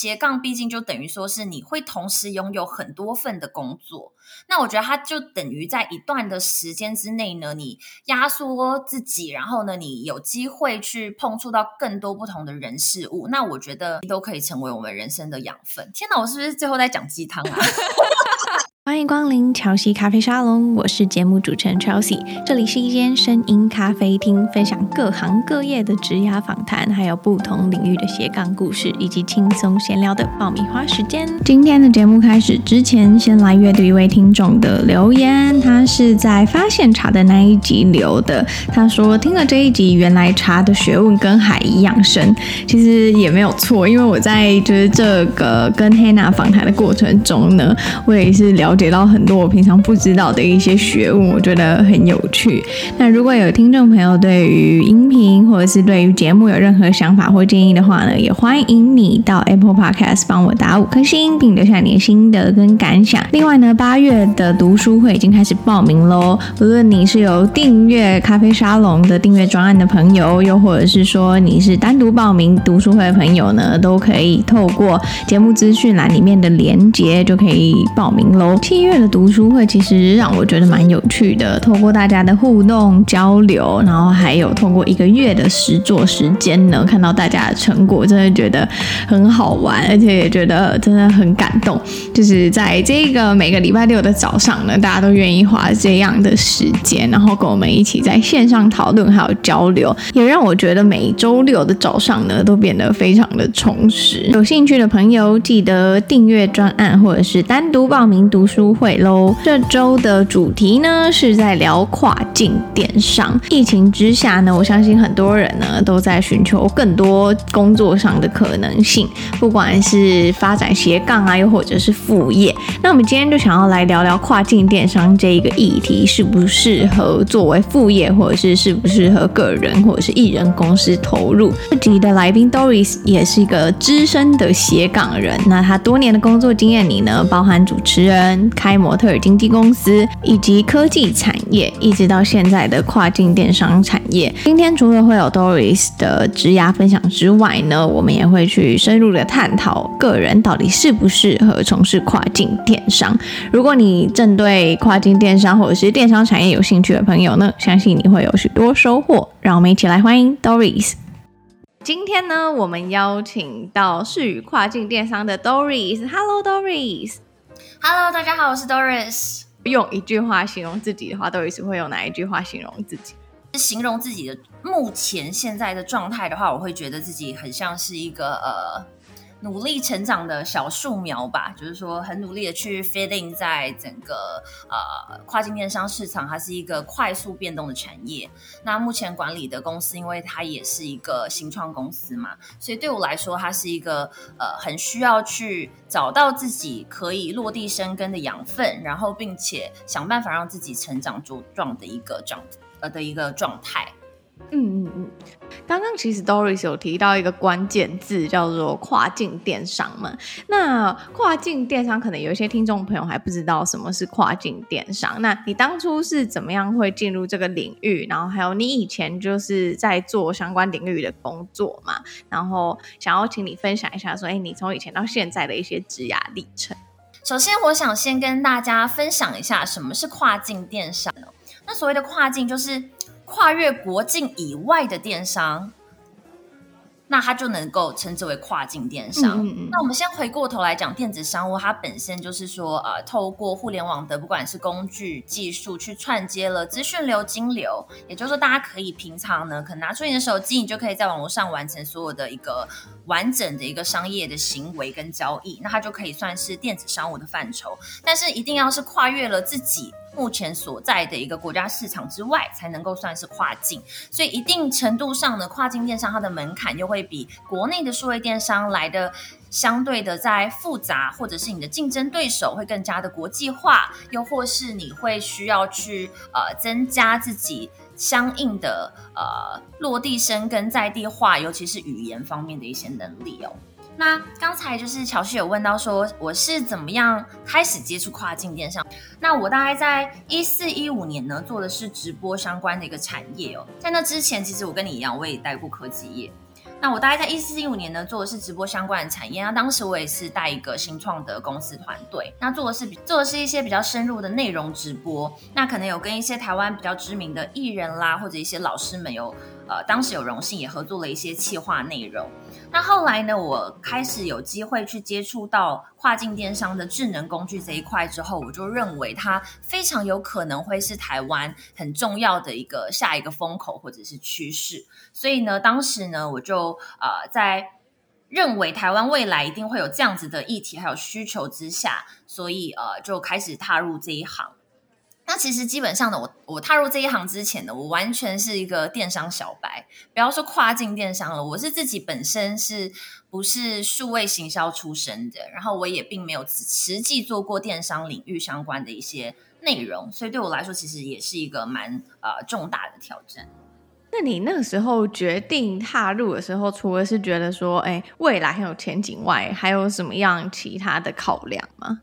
斜杠毕竟就等于说是你会同时拥有很多份的工作。那我觉得它就等于在一段的时间之内呢，你压缩自己，然后呢，你有机会去碰触到更多不同的人事物。那我觉得都可以成为我们人生的养分。天哪，我是不是最后在讲鸡汤啊？欢迎光临乔西咖啡沙龙，我是节目主持人 Chelsea，这里是一间声音咖啡厅，分享各行各业的职涯访谈，还有不同领域的斜杠故事，以及轻松闲聊的爆米花时间。今天的节目开始之前，先来阅读一位听众的留言，他是在发现茶的那一集留的，他说听了这一集，原来茶的学问跟海一样深，其实也没有错，因为我在就是这个跟 Hannah 访谈的过程中呢，我也是了。解到很多我平常不知道的一些学问，我觉得很有趣。那如果有听众朋友对于音频或者是对于节目有任何想法或建议的话呢，也欢迎你到 Apple Podcast 帮我打五颗星，并留下你的心得跟感想。另外呢，八月的读书会已经开始报名喽。无论你是有订阅咖啡沙龙的订阅专案的朋友，又或者是说你是单独报名读书会的朋友呢，都可以透过节目资讯栏里面的连接就可以报名喽。七月的读书会其实让我觉得蛮有趣的，透过大家的互动交流，然后还有透过一个月的实作时间呢，看到大家的成果，真的觉得很好玩，而且也觉得真的很感动。就是在这个每个礼拜六的早上呢，大家都愿意花这样的时间，然后跟我们一起在线上讨论还有交流，也让我觉得每周六的早上呢都变得非常的充实。有兴趣的朋友记得订阅专案，或者是单独报名读书。书会喽，这周的主题呢是在聊跨境电商。疫情之下呢，我相信很多人呢都在寻求更多工作上的可能性，不管是发展斜杠啊，又或者是副业。那我们今天就想要来聊聊跨境电商这一个议题，适不适合作为副业，或者是适不适合个人或者是艺人公司投入。这集的来宾 Doris 也是一个资深的斜杠人，那他多年的工作经验里呢，包含主持人。开模特儿经纪公司，以及科技产业，一直到现在的跨境电商产业。今天除了会有 Doris 的职涯分享之外呢，我们也会去深入的探讨个人到底适不适合从事跨境电商。如果你正对跨境电商或者是电商产业有兴趣的朋友呢，相信你会有许多收获。让我们一起来欢迎 Doris。今天呢，我们邀请到是与跨境电商的 Doris。Hello Doris。Hello，大家好，我是 Doris。用一句话形容自己的话，Doris 会用哪一句话形容自己？形容自己的目前现在的状态的话，我会觉得自己很像是一个呃。努力成长的小树苗吧，就是说很努力的去 fit in 在整个呃跨境电商市场，它是一个快速变动的产业。那目前管理的公司，因为它也是一个新创公司嘛，所以对我来说，它是一个呃很需要去找到自己可以落地生根的养分，然后并且想办法让自己成长茁壮的一个状呃的一个状态。嗯嗯嗯，刚刚其实 Doris 有提到一个关键字，叫做跨境电商嘛。那跨境电商可能有一些听众朋友还不知道什么是跨境电商。那你当初是怎么样会进入这个领域？然后还有你以前就是在做相关领域的工作嘛？然后想要请你分享一下，说，哎，你从以前到现在的一些职涯历程。首先，我想先跟大家分享一下什么是跨境电商。那所谓的跨境就是。跨越国境以外的电商，那它就能够称之为跨境电商。嗯嗯，那我们先回过头来讲，电子商务它本身就是说，呃，透过互联网的不管是工具技术去串接了资讯流、金流，也就是说，大家可以平常呢，可能拿出你的手机，你就可以在网络上完成所有的一个完整的一个商业的行为跟交易，那它就可以算是电子商务的范畴。但是一定要是跨越了自己。目前所在的一个国家市场之外，才能够算是跨境。所以一定程度上呢，跨境电商它的门槛又会比国内的数位电商来的相对的在复杂，或者是你的竞争对手会更加的国际化，又或是你会需要去呃增加自己相应的呃落地生根在地化，尤其是语言方面的一些能力哦。那刚才就是乔西有问到说，我是怎么样开始接触跨境电商？那我大概在一四一五年呢，做的是直播相关的一个产业哦。在那之前，其实我跟你一样，我也待过科技业。那我大概在一四一五年呢，做的是直播相关的产业。那当时我也是带一个新创的公司团队，那做的是做的是一些比较深入的内容直播。那可能有跟一些台湾比较知名的艺人啦，或者一些老师们有呃，当时有荣幸也合作了一些企划内容。那后来呢，我开始有机会去接触到跨境电商的智能工具这一块之后，我就认为它非常有可能会是台湾很重要的一个下一个风口或者是趋势。所以呢，当时呢，我就呃在认为台湾未来一定会有这样子的议题还有需求之下，所以呃就开始踏入这一行。那其实基本上呢，我我踏入这一行之前呢，我完全是一个电商小白，不要说跨境电商了，我是自己本身是不是数位行销出身的，然后我也并没有实际做过电商领域相关的一些内容，所以对我来说，其实也是一个蛮呃重大的挑战。那你那个时候决定踏入的时候，除了是觉得说，哎，未来很有前景外，还有什么样其他的考量吗？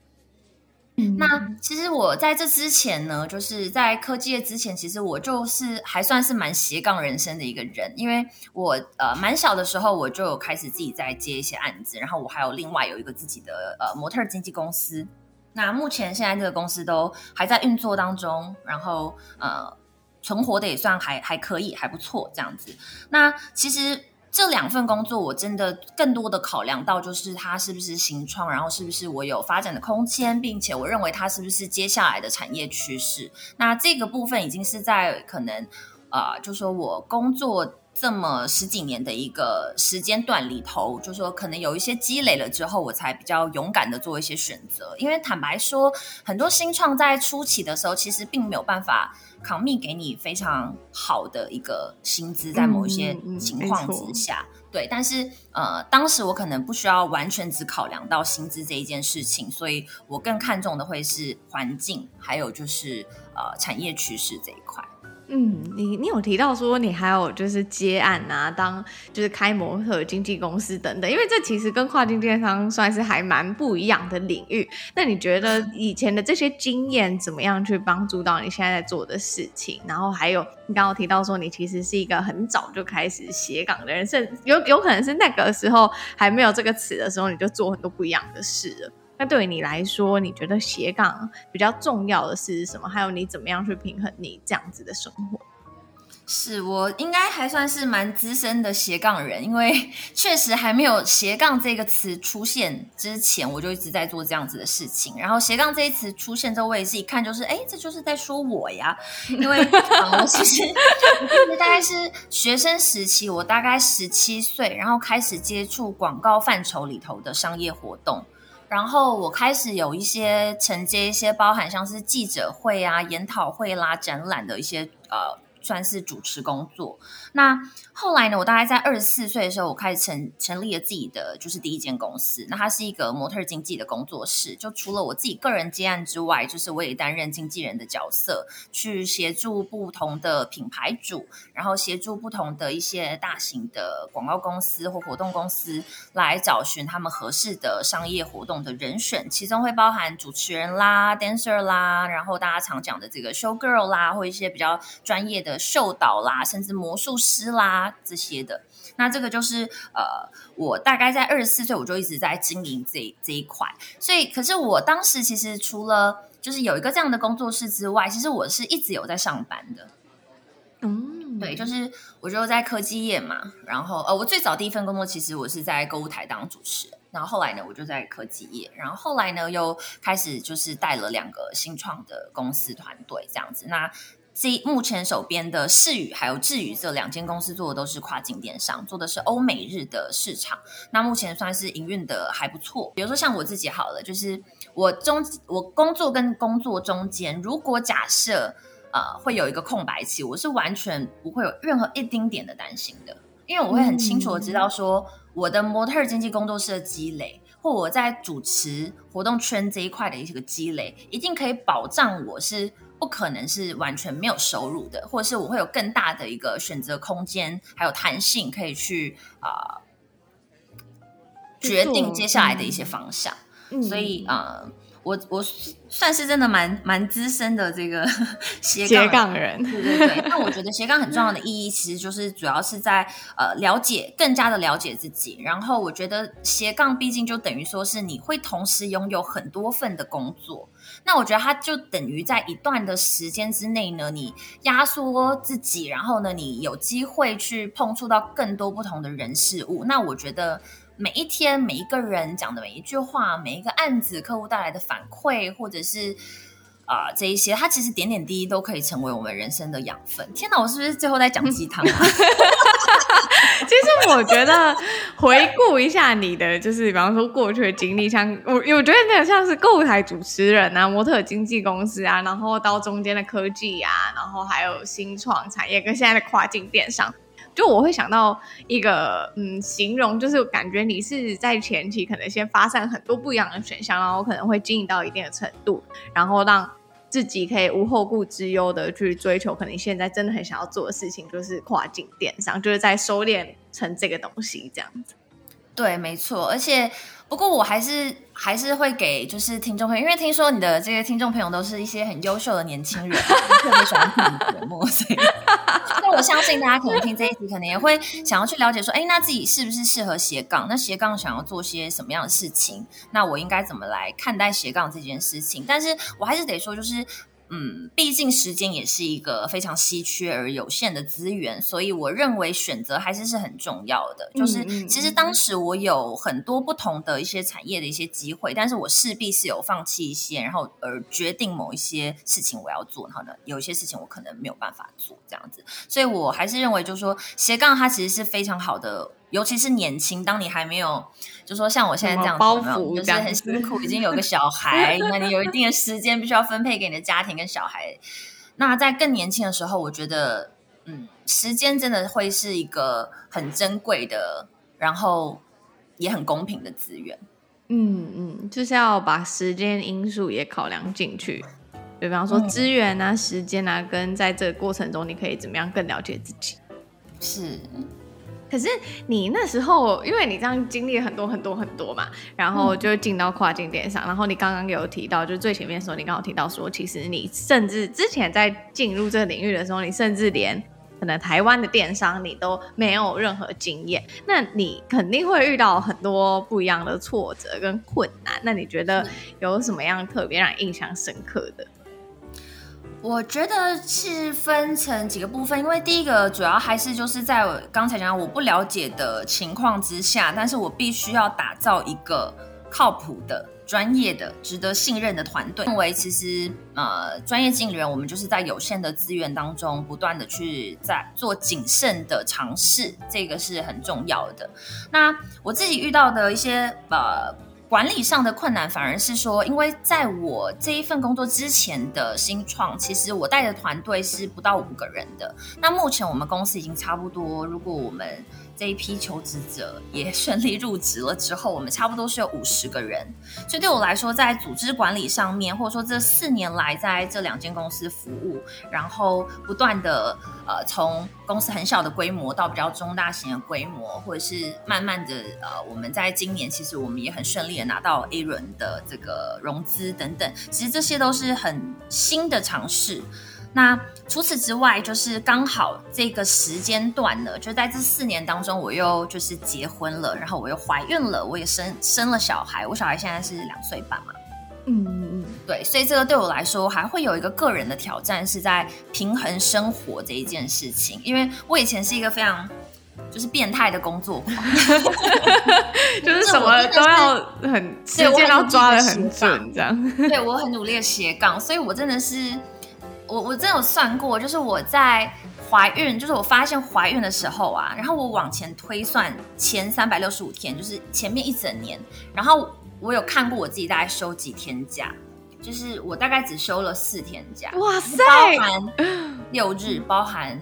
那其实我在这之前呢，就是在科技业之前，其实我就是还算是蛮斜杠人生的一个人，因为我呃蛮小的时候我就有开始自己在接一些案子，然后我还有另外有一个自己的呃模特经纪公司。那目前现在这个公司都还在运作当中，然后呃存活的也算还还可以，还不错这样子。那其实。这两份工作，我真的更多的考量到，就是它是不是新创，然后是不是我有发展的空间，并且我认为它是不是接下来的产业趋势。那这个部分已经是在可能，呃，就说我工作这么十几年的一个时间段里头，就说可能有一些积累了之后，我才比较勇敢的做一些选择。因为坦白说，很多新创在初期的时候，其实并没有办法。commit 给你非常好的一个薪资，在某一些情况之下，嗯嗯、对，但是呃，当时我可能不需要完全只考量到薪资这一件事情，所以我更看重的会是环境，还有就是呃产业趋势这一块。嗯，你你有提到说你还有就是接案啊，当就是开模特经纪公司等等，因为这其实跟跨境电商算是还蛮不一样的领域。那你觉得以前的这些经验怎么样去帮助到你现在在做的事情？然后还有你刚刚提到说你其实是一个很早就开始写稿的人，甚有有可能是那个时候还没有这个词的时候，你就做很多不一样的事了。那对于你来说，你觉得斜杠比较重要的是什么？还有你怎么样去平衡你这样子的生活？是我应该还算是蛮资深的斜杠人，因为 确实还没有斜杠这个词出现之前，我就一直在做这样子的事情。然后斜杠这一词出现之后，我也是一看就是，哎，这就是在说我呀。因为、我、其实我大概是学生时期，我大概十七岁，然后开始接触广告范畴里头的商业活动。然后我开始有一些承接一些包含像是记者会啊、研讨会啦、展览的一些呃。算是主持工作。那后来呢，我大概在二十四岁的时候，我开始成成立了自己的就是第一间公司。那它是一个模特经纪的工作室。就除了我自己个人接案之外，就是我也担任经纪人的角色，去协助不同的品牌主，然后协助不同的一些大型的广告公司或活动公司来找寻他们合适的商业活动的人选。其中会包含主持人啦、dancer 啦，然后大家常讲的这个 show girl 啦，或一些比较专业的。秀导啦，甚至魔术师啦这些的，那这个就是呃，我大概在二十四岁，我就一直在经营这这一块。所以，可是我当时其实除了就是有一个这样的工作室之外，其实我是一直有在上班的。嗯，对，就是我就在科技业嘛，然后呃，我最早第一份工作其实我是在购物台当主持人，然后后来呢，我就在科技业，然后后来呢，又开始就是带了两个新创的公司团队这样子。那这目前手边的世宇还有智宇这两间公司做的都是跨境电商，做的是欧美日的市场。那目前算是营运的还不错。比如说像我自己好了，就是我中我工作跟工作中间，如果假设呃会有一个空白期，我是完全不会有任何一丁点的担心的，因为我会很清楚的知道说我的模特经纪工作室的积累，或我在主持活动圈这一块的一些个积累，一定可以保障我是。不可能是完全没有收入的，或者是我会有更大的一个选择空间，还有弹性，可以去啊、呃、决定接下来的一些方向。嗯、所以啊、呃，我我算是真的蛮蛮资深的这个斜 斜杠人，对对对。那我觉得斜杠很重要的意义，其实就是主要是在呃了解更加的了解自己。然后我觉得斜杠毕竟就等于说是你会同时拥有很多份的工作。那我觉得它就等于在一段的时间之内呢，你压缩自己，然后呢，你有机会去碰触到更多不同的人事物。那我觉得。每一天，每一个人讲的每一句话，每一个案子，客户带来的反馈，或者是啊、这一些，它其实点点滴滴都可以成为我们人生的养分。天哪，我是不是最后在讲鸡汤啊？其实我觉得回顾一下你的，就是比方说过去的经历，像我，我觉得那个像是购物台主持人啊，模特经纪公司啊，然后到中间的科技啊，然后还有新创产业跟现在的跨境电商。就我会想到一个嗯形容，就是感觉你是在前期可能先发散很多不一样的选项，然后可能会经营到一定的程度，然后让自己可以无后顾之忧的去追求可能现在真的很想要做的事情，就是跨境电商，就是在收敛成这个东西这样子。对，没错，而且。不过我还是还是会给就是听众朋友，因为听说你的这些听众朋友都是一些很优秀的年轻人，特别喜欢听你的节目，所以，那我相信大家可能听这一集，可能也会想要去了解说，哎，那自己是不是适合斜杠？那斜杠想要做些什么样的事情？那我应该怎么来看待斜杠这件事情？但是我还是得说，就是。嗯，毕竟时间也是一个非常稀缺而有限的资源，所以我认为选择还是是很重要的。就是其实当时我有很多不同的一些产业的一些机会，但是我势必是有放弃一些，然后而决定某一些事情我要做，然后呢，有一些事情我可能没有办法做这样子。所以我还是认为，就是说斜杠它其实是非常好的。尤其是年轻，当你还没有，就说像我现在这样子，包袱就是很辛苦，已经有个小孩，那你有一定的时间必须要分配给你的家庭跟小孩。那在更年轻的时候，我觉得，嗯，时间真的会是一个很珍贵的，然后也很公平的资源。嗯嗯，就是要把时间因素也考量进去，比方说资源啊、嗯、时间啊，跟在这个过程中，你可以怎么样更了解自己？是。可是你那时候，因为你这样经历了很多很多很多嘛，然后就进到跨境电商。嗯、然后你刚刚有提到，就最前面的时候，你刚好提到说，其实你甚至之前在进入这个领域的时候，你甚至连可能台湾的电商你都没有任何经验。那你肯定会遇到很多不一样的挫折跟困难。那你觉得有什么样特别让你印象深刻的？我觉得是分成几个部分，因为第一个主要还是就是在刚才讲我不了解的情况之下，但是我必须要打造一个靠谱的、专业的、值得信任的团队。因为其实呃，专业经理人我们就是在有限的资源当中，不断的去在做谨慎的尝试，这个是很重要的。那我自己遇到的一些呃。管理上的困难反而是说，因为在我这一份工作之前的新创，其实我带的团队是不到五个人的。那目前我们公司已经差不多，如果我们这一批求职者也顺利入职了之后，我们差不多是有五十个人。所以对我来说，在组织管理上面，或者说这四年来在这两间公司服务，然后不断的呃从公司很小的规模到比较中大型的规模，或者是慢慢的呃我们在今年其实我们也很顺利的拿到 A 轮的这个融资等等，其实这些都是很新的尝试。那除此之外，就是刚好这个时间段呢，就在这四年当中，我又就是结婚了，然后我又怀孕了，我也生生了小孩，我小孩现在是两岁半嘛。嗯嗯嗯，对，所以这个对我来说还会有一个个人的挑战，是在平衡生活这一件事情，因为我以前是一个非常就是变态的工作狂，就是什么都要很时间要抓的很准，这样。对，我很努力的斜杠，所以我真的是。我我真有算过，就是我在怀孕，就是我发现怀孕的时候啊，然后我往前推算前三百六十五天，就是前面一整年，然后我有看过我自己大概休几天假，就是我大概只休了四天假，哇塞，包含 六日，包含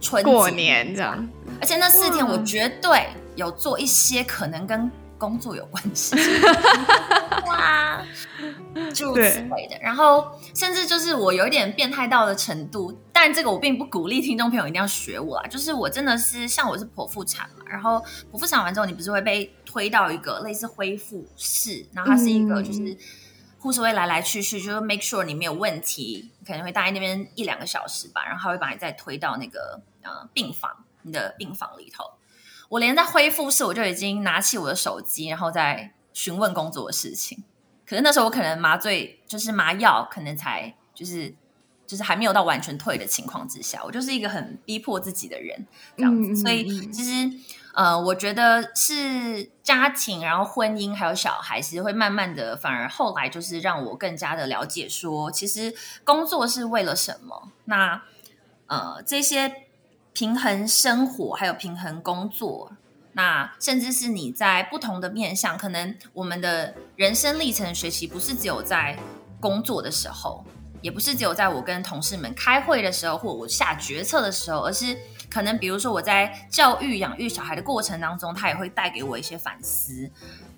春节过年这样，而且那四天我绝对有做一些可能跟工作有关系，哇，诸如此类的。然后甚至就是我有一点变态到的程度，但这个我并不鼓励听众朋友一定要学我啊。就是我真的是像我是剖腹产嘛，然后剖腹产完之后，你不是会被推到一个类似恢复室，然后它是一个就是。护士会来来去去，就是 make sure 你没有问题，可能会待在那边一两个小时吧，然后他会把你再推到那个呃病房，你的病房里头。我连在恢复室，我就已经拿起我的手机，然后在询问工作的事情。可是那时候我可能麻醉就是麻药，可能才就是就是还没有到完全退的情况之下，我就是一个很逼迫自己的人这样子。嗯、所以其实呃，我觉得是家庭，然后婚姻还有小孩，其实会慢慢的，反而后来就是让我更加的了解说，其实工作是为了什么？那呃这些。平衡生活，还有平衡工作，那甚至是你在不同的面向，可能我们的人生历程学习不是只有在工作的时候，也不是只有在我跟同事们开会的时候，或我下决策的时候，而是可能比如说我在教育养育小孩的过程当中，他也会带给我一些反思。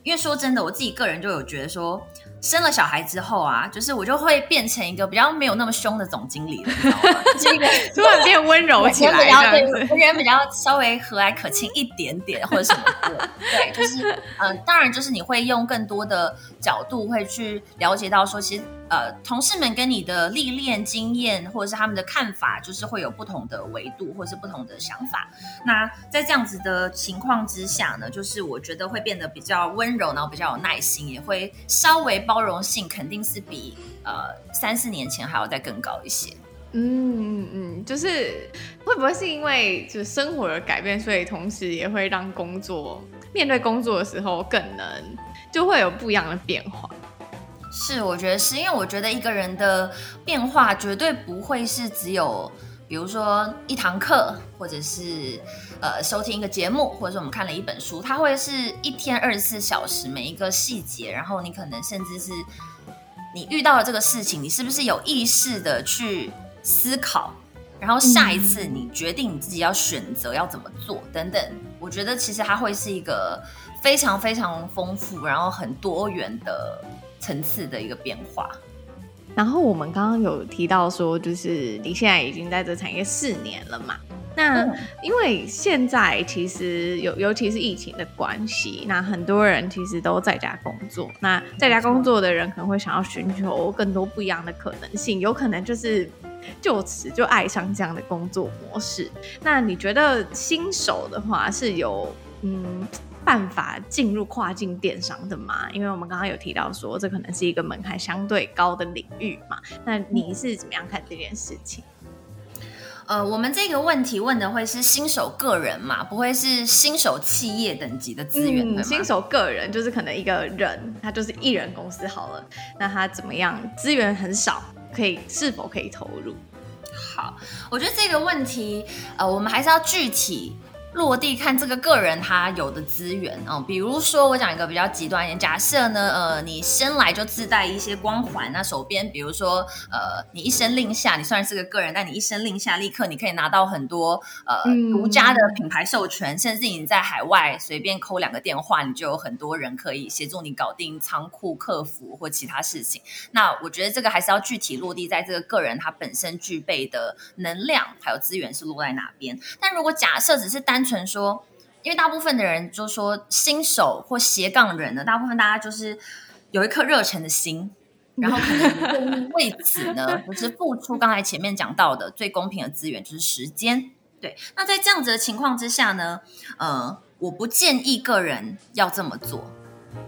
因为说真的，我自己个人就有觉得说，生了小孩之后啊，就是我就会变成一个比较没有那么凶的总经理了，你知道吗？就是一个 突然变温柔起来，这样子，人比较稍微和蔼可亲一点点，或者什么的。对，就是嗯、呃，当然就是你会用更多的角度会去了解到说，其实。呃，同事们跟你的历练、经验，或者是他们的看法，就是会有不同的维度，或者是不同的想法。那在这样子的情况之下呢，就是我觉得会变得比较温柔，然后比较有耐心，也会稍微包容性，肯定是比呃三四年前还要再更高一些。嗯嗯嗯，就是会不会是因为就是生活的改变，所以同时也会让工作面对工作的时候更能就会有不一样的变化。是，我觉得是因为我觉得一个人的变化绝对不会是只有，比如说一堂课，或者是呃收听一个节目，或者是我们看了一本书，它会是一天二十四小时每一个细节，然后你可能甚至是你遇到了这个事情，你是不是有意识的去思考，然后下一次你决定你自己要选择要怎么做等等，我觉得其实它会是一个非常非常丰富，然后很多元的。层次的一个变化，然后我们刚刚有提到说，就是你现在已经在这产业四年了嘛？那因为现在其实有，尤其是疫情的关系，那很多人其实都在家工作。那在家工作的人可能会想要寻求更多不一样的可能性，有可能就是就此就爱上这样的工作模式。那你觉得新手的话是有嗯？办法进入跨境电商的吗？因为我们刚刚有提到说，这可能是一个门槛相对高的领域嘛。那你是怎么样看这件事情？呃，我们这个问题问的会是新手个人嘛，不会是新手企业等级的资源新手个人就是可能一个人，他就是一人公司好了，那他怎么样？资源很少，可以是否可以投入？好，我觉得这个问题，呃，我们还是要具体。落地看这个个人他有的资源哦，比如说我讲一个比较极端一点，假设呢，呃，你生来就自带一些光环，那手边比如说，呃，你一声令下，你虽然是个个人，但你一声令下，立刻你可以拿到很多呃独家的品牌授权，嗯、甚至你在海外随便扣两个电话，你就有很多人可以协助你搞定仓库客服或其他事情。那我觉得这个还是要具体落地在这个个人他本身具备的能量还有资源是落在哪边。但如果假设只是单纯说，因为大部分的人就说新手或斜杠人呢，大部分大家就是有一颗热忱的心，然后可能为此呢，就是付出刚才前面讲到的最公平的资源就是时间。对，那在这样子的情况之下呢，呃，我不建议个人要这么做。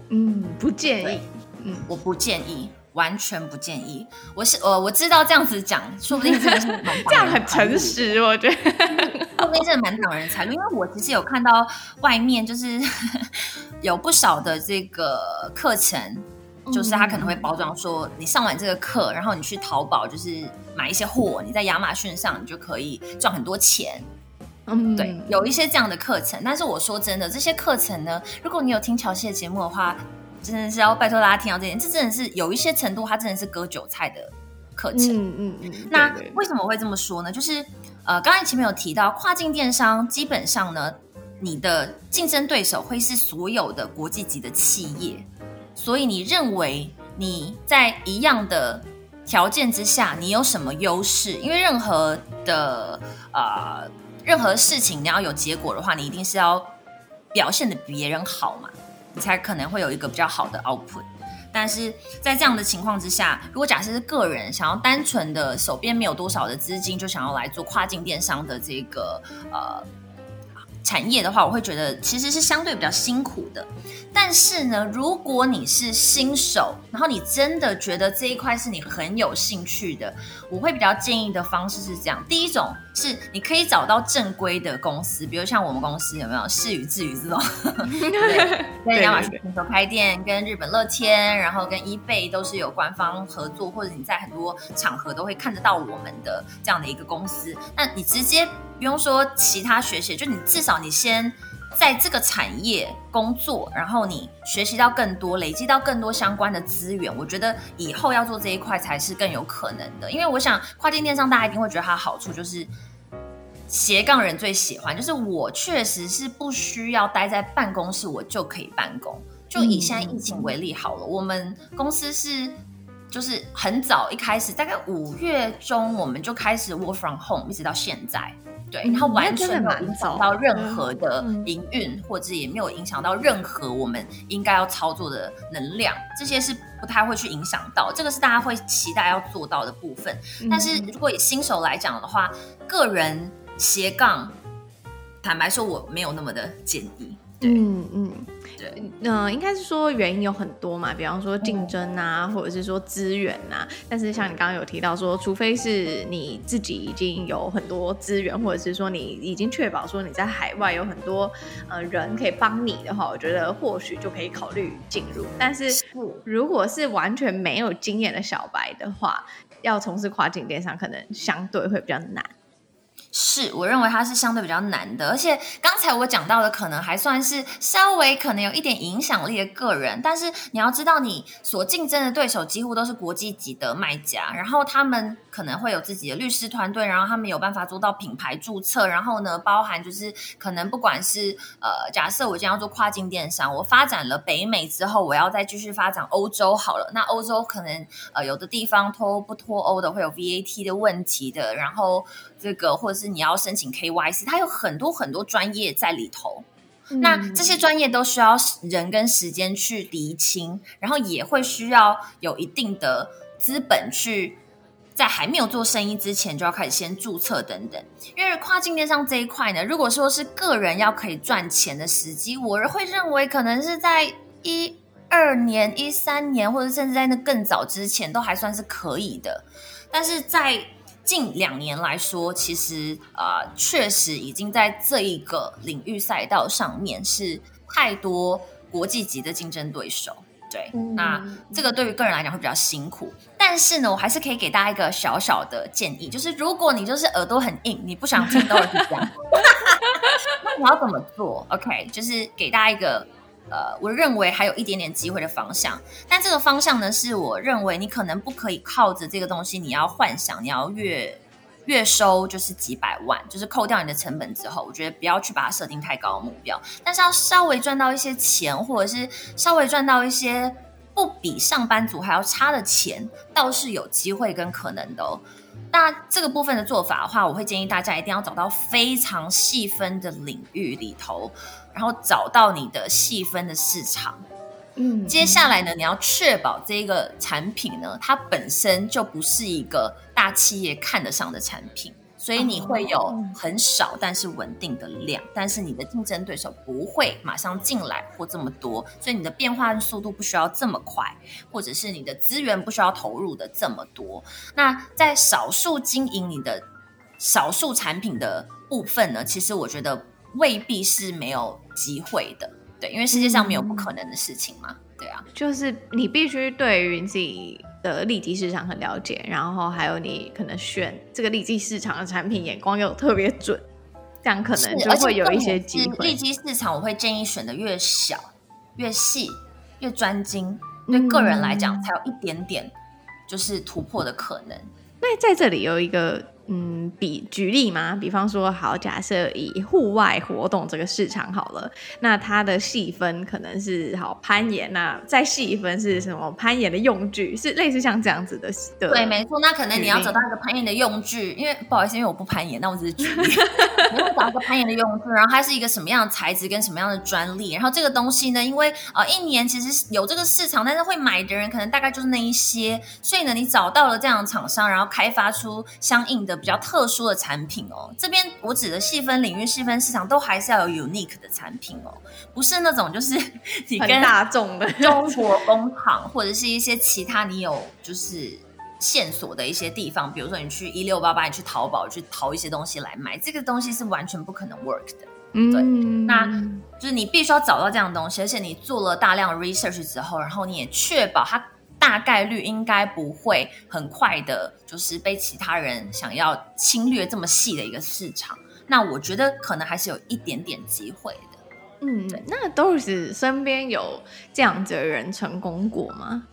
嗯，不建议。嗯，我不建议。完全不建议。我是呃，我知道这样子讲，说不定真的是这样很诚实，我觉得 说不定真的蛮挡人财路。因为我其实有看到外面就是 有不少的这个课程，就是他可能会包装说，你上完这个课，然后你去淘宝就是买一些货，你在亚马逊上你就可以赚很多钱。嗯，对，有一些这样的课程。但是我说真的，这些课程呢，如果你有听乔西的节目的话。真的是要拜托大家听到这点，这真的是有一些程度，它真的是割韭菜的课程。嗯嗯嗯。那为什么我会这么说呢？就是呃，刚才前面有提到，跨境电商基本上呢，你的竞争对手会是所有的国际级的企业，所以你认为你在一样的条件之下，你有什么优势？因为任何的呃任何事情你要有结果的话，你一定是要表现的比别人好嘛。你才可能会有一个比较好的 output。但是在这样的情况之下，如果假设是个人想要单纯的手边没有多少的资金，就想要来做跨境电商的这个呃。产业的话，我会觉得其实是相对比较辛苦的。但是呢，如果你是新手，然后你真的觉得这一块是你很有兴趣的，我会比较建议的方式是这样：第一种是你可以找到正规的公司，比如像我们公司有没有事与智语这种，跟亚马逊平台开店，跟日本乐天，然后跟 eBay 都是有官方合作，或者你在很多场合都会看得到我们的这样的一个公司。那你直接不用说其他学习，就你至少你先。在这个产业工作，然后你学习到更多，累积到更多相关的资源，我觉得以后要做这一块才是更有可能的。因为我想跨境电商，大家一定会觉得它的好处就是斜杠人最喜欢，就是我确实是不需要待在办公室，我就可以办公。就以现在疫情为例好了，我们公司是就是很早一开始，大概五月中我们就开始 work from home，一直到现在。对，然后完全没有影响到任何的营运，或者也没有影响到任何我们应该要操作的能量，这些是不太会去影响到。这个是大家会期待要做到的部分。但是如果以新手来讲的话，个人斜杠，坦白说我没有那么的建议。嗯嗯，对，嗯、呃，应该是说原因有很多嘛，比方说竞争啊，或者是说资源啊。但是像你刚刚有提到说，除非是你自己已经有很多资源，或者是说你已经确保说你在海外有很多呃人可以帮你的话，我觉得或许就可以考虑进入。但是如果是完全没有经验的小白的话，要从事跨境电商，可能相对会比较难。是，我认为它是相对比较难的，而且刚才我讲到的可能还算是稍微可能有一点影响力的个人，但是你要知道，你所竞争的对手几乎都是国际级的卖家，然后他们可能会有自己的律师团队，然后他们有办法做到品牌注册，然后呢，包含就是可能不管是呃，假设我今天要做跨境电商，我发展了北美之后，我要再继续发展欧洲好了，那欧洲可能呃有的地方脱不脱欧的会有 VAT 的问题的，然后这个或者是你要申请 KYC，它有很多很多专业在里头。嗯、那这些专业都需要人跟时间去厘清，然后也会需要有一定的资本去在还没有做生意之前就要开始先注册等等。因为跨境电商这一块呢，如果说是个人要可以赚钱的时机，我会认为可能是在一二年、一三年，或者甚至在那更早之前都还算是可以的，但是在近两年来说，其实啊，呃，确实已经在这一个领域赛道上面是太多国际级的竞争对手。对，嗯，那这个对于个人来讲会比较辛苦。但是呢，我还是可以给大家一个小小的建议，就是如果你就是耳朵很硬，你不想听都是这样，那你要怎么做？OK，就是给大家一个。呃，我认为还有一点点机会的方向，但这个方向呢，是我认为你可能不可以靠着这个东西，你要幻想你要月月收就是几百万，就是扣掉你的成本之后，我觉得不要去把它设定太高的目标，但是要稍微赚到一些钱，或者是稍微赚到一些不比上班族还要差的钱，倒是有机会跟可能的。那这个部分的做法的话，我会建议大家一定要找到非常细分的领域里头。然后找到你的细分的市场，嗯，接下来呢，你要确保这个产品呢，它本身就不是一个大企业看得上的产品，所以你会有很少但是稳定的量，但是你的竞争对手不会马上进来或这么多，所以你的变化速度不需要这么快，或者是你的资源不需要投入的这么多。那在少数经营你的少数产品的部分呢，其实我觉得。未必是没有机会的，对，因为世界上没有不可能的事情嘛，嗯、对啊，就是你必须对于你自己的利基市场很了解，然后还有你可能选这个利基市场的产品眼光又特别准，这样可能就会有一些机会。利基市场我会建议选的越小、越细、越专精，对个人来讲才有一点点就是突破的可能。那在这里有一个。嗯，比举例嘛，比方说，好，假设以户外活动这个市场好了，那它的细分可能是好攀岩，那再细分是什么？攀岩的用具是类似像这样子的。对，没错。那可能你要找到一个攀岩的用具，因为不好意思，因为我不攀岩，那我只是举例。你会找一个攀岩的用具，然后它是一个什么样的材质跟什么样的专利，然后这个东西呢，因为呃一年其实有这个市场，但是会买的人可能大概就是那一些，所以呢，你找到了这样的厂商，然后开发出相应的。比较特殊的产品哦，这边我指的细分领域、细分市场，都还是要有 unique 的产品哦，不是那种就是你跟大众的中国工厂或者是一些其他你有就是线索的一些地方，比如说你去一六八八，你去淘宝去淘一些东西来买，这个东西是完全不可能 work 的。嗯，对，那就是你必须要找到这样的东西，而且你做了大量 research 之后，然后你也确保它。大概率应该不会很快的，就是被其他人想要侵略这么细的一个市场。那我觉得可能还是有一点点机会的。嗯，那 Doris 身边有这样子的人成功过吗？